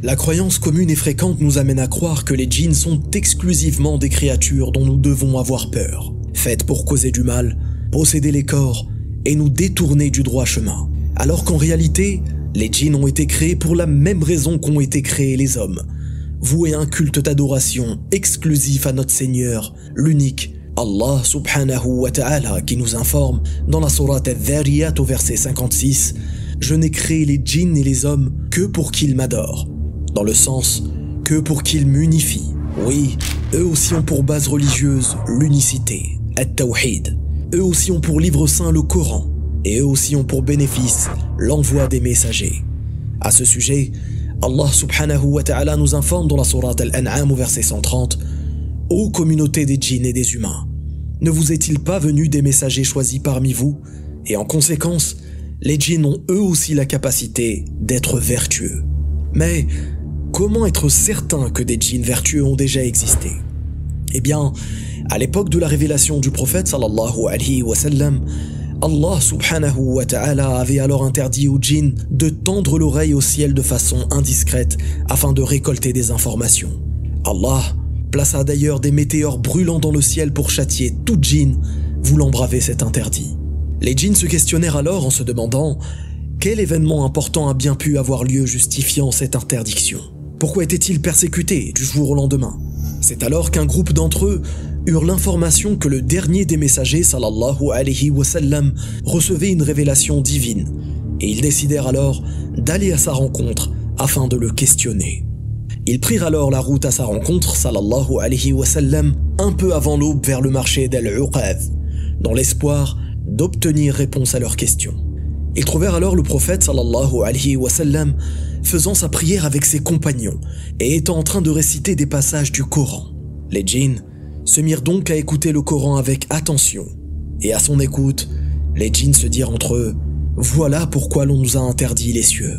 La croyance commune et fréquente nous amène à croire que les djinns sont exclusivement des créatures dont nous devons avoir peur, faites pour causer du mal, posséder les corps et nous détourner du droit chemin. Alors qu'en réalité, les djinns ont été créés pour la même raison qu'ont été créés les hommes. Vouer un culte d'adoration exclusif à notre Seigneur, l'unique, Allah subhanahu wa ta'ala, qui nous informe dans la sourate al-Dhariyat au verset 56, Je n'ai créé les djinns et les hommes que pour qu'ils m'adorent. Dans le sens que pour qu'ils m'unifient. Oui, eux aussi ont pour base religieuse l'unicité, at-tawhid. Eux aussi ont pour livre saint le Coran. Et eux aussi ont pour bénéfice l'envoi des messagers. À ce sujet, Allah subhanahu wa ta'ala nous informe dans la sourate Al-An'am au verset 130 Ô communauté des djinns et des humains, ne vous est-il pas venu des messagers choisis parmi vous? Et en conséquence, les djinns ont eux aussi la capacité d'être vertueux. Mais comment être certain que des djinns vertueux ont déjà existé? Eh bien, à l'époque de la révélation du prophète sallallahu alayhi wa sallam, Allah subhanahu wa ta'ala avait alors interdit aux djinns de tendre l'oreille au ciel de façon indiscrète afin de récolter des informations. Allah plaça d'ailleurs des météores brûlants dans le ciel pour châtier tout djinn voulant braver cet interdit. Les djinns se questionnèrent alors en se demandant quel événement important a bien pu avoir lieu justifiant cette interdiction? Pourquoi étaient-ils persécutés du jour au lendemain? C'est alors qu'un groupe d'entre eux eurent l'information que le dernier des messagers sallallahu alayhi wa sallam recevait une révélation divine et ils décidèrent alors d'aller à sa rencontre afin de le questionner. Ils prirent alors la route à sa rencontre sallallahu alayhi wa sallam un peu avant l'aube vers le marché d'Al-Uqad dans l'espoir d'obtenir réponse à leurs questions. Ils trouvèrent alors le prophète sallallahu alayhi wa sallam faisant sa prière avec ses compagnons et étant en train de réciter des passages du Coran. Les djinns se mirent donc à écouter le Coran avec attention. Et à son écoute, les djinns se dirent entre eux Voilà pourquoi l'on nous a interdit les cieux.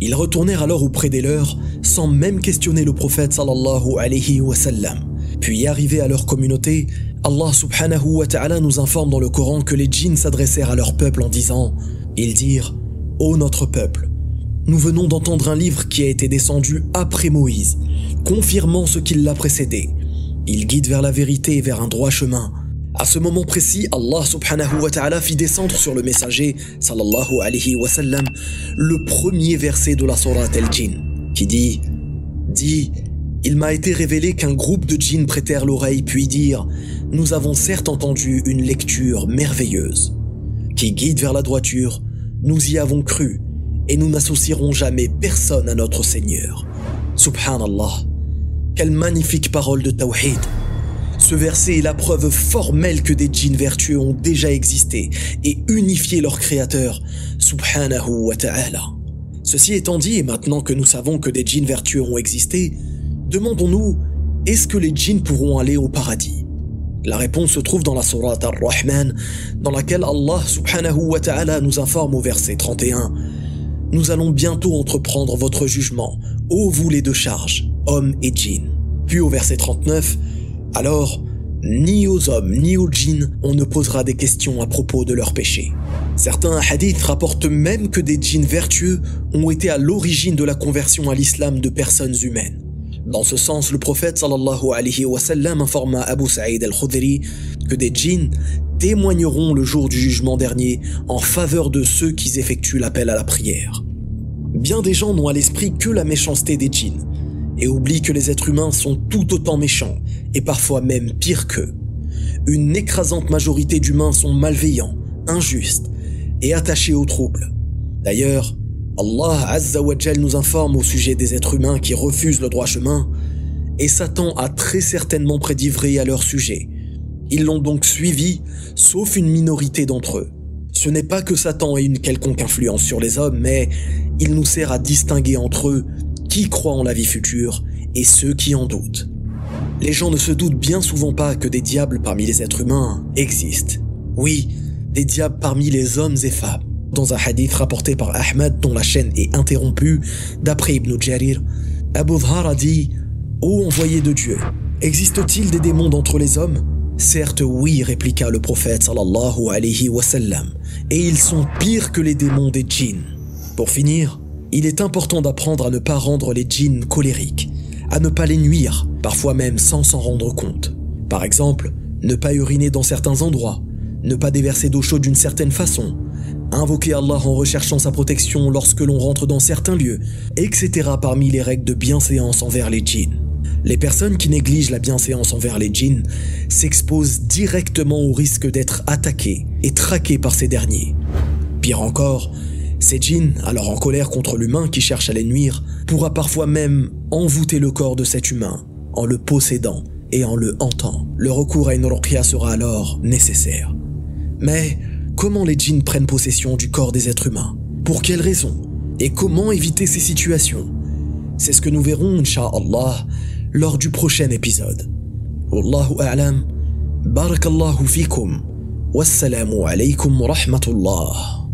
Ils retournèrent alors auprès des leurs sans même questionner le prophète sallallahu alayhi wa. Puis arrivés à leur communauté, Allah subhanahu wa ta'ala nous informe dans le Coran que les djinns s'adressèrent à leur peuple en disant Ils dirent Ô notre peuple, nous venons d'entendre un livre qui a été descendu après Moïse, confirmant ce qui l'a précédé. Il guide vers la vérité et vers un droit chemin. À ce moment précis, Allah subhanahu wa ta'ala fit descendre sur le messager sallallahu alayhi wa sallam le premier verset de la sourate al-Jinn qui dit Dit, il m'a été révélé qu'un groupe de djinns prêtèrent l'oreille puis dirent Nous avons certes entendu une lecture merveilleuse qui guide vers la droiture, nous y avons cru et nous n'associerons jamais personne à notre Seigneur. Subhanallah. Quelle magnifique parole de Tawhid. Ce verset est la preuve formelle que des djinns vertueux ont déjà existé et unifié leur créateur, subhanahu wa ta'ala. Ceci étant dit, et maintenant que nous savons que des djinns vertueux ont existé, demandons-nous, est-ce que les djinns pourront aller au paradis? La réponse se trouve dans la sourate Ar-Rahman, dans laquelle Allah subhanahu wa ta'ala nous informe au verset 31 Nous allons bientôt entreprendre votre jugement, ô vous les deux charges hommes et djinns. Puis au verset 39, alors, ni aux hommes ni aux djinns on ne posera des questions à propos de leurs péchés. Certains hadiths rapportent même que des djinns vertueux ont été à l'origine de la conversion à l'islam de personnes humaines. Dans ce sens, le prophète sallallahu alayhi wa sallam informa Abu Sa'id al-Khudri que des djinns témoigneront le jour du jugement dernier en faveur de ceux qui effectuent l'appel à la prière. Bien des gens n'ont à l'esprit que la méchanceté des djinns, et oublie que les êtres humains sont tout autant méchants, et parfois même pire qu'eux. Une écrasante majorité d'humains sont malveillants, injustes et attachés aux troubles. D'ailleurs, Allah Azza wa nous informe au sujet des êtres humains qui refusent le droit chemin, et Satan a très certainement prédit vrai à leur sujet. Ils l'ont donc suivi, sauf une minorité d'entre eux. Ce n'est pas que Satan ait une quelconque influence sur les hommes, mais il nous sert à distinguer entre eux qui croient en la vie future et ceux qui en doutent. Les gens ne se doutent bien souvent pas que des diables parmi les êtres humains existent. Oui, des diables parmi les hommes et femmes. Dans un hadith rapporté par Ahmad dont la chaîne est interrompue, d'après Ibn Jarir, Abu Dhar a dit Ô envoyé de Dieu, existe-t-il des démons d'entre les hommes? Certes oui, répliqua le prophète sallallahu alayhi wa sallam, et ils sont pires que les démons des djinns. Pour finir, Il est important d'apprendre à ne pas rendre les djinns colériques, à ne pas les nuire, parfois même sans s'en rendre compte. Par exemple, ne pas uriner dans certains endroits, ne pas déverser d'eau chaude d'une certaine façon, invoquer Allah en recherchant sa protection lorsque l'on rentre dans certains lieux, etc. parmi les règles de bienséance envers les djinns. Les personnes qui négligent la bienséance envers les djinns s'exposent directement au risque d'être attaquées et traquées par ces derniers. Pire encore, ces djinns, alors en colère contre l'humain qui cherche à les nuire, pourra parfois même envoûter le corps de cet humain en le possédant et en le hantant. Le recours à une ruqya sera alors nécessaire. Mais comment les djinns prennent possession du corps des êtres humains? Pour quelles raisons Et comment éviter ces situations? C'est ce que nous verrons, Inch'Allah, lors du prochain épisode. Wallahu a'lam. Barakallahu fikum. Wassalamu alaykum wa rahmatullah.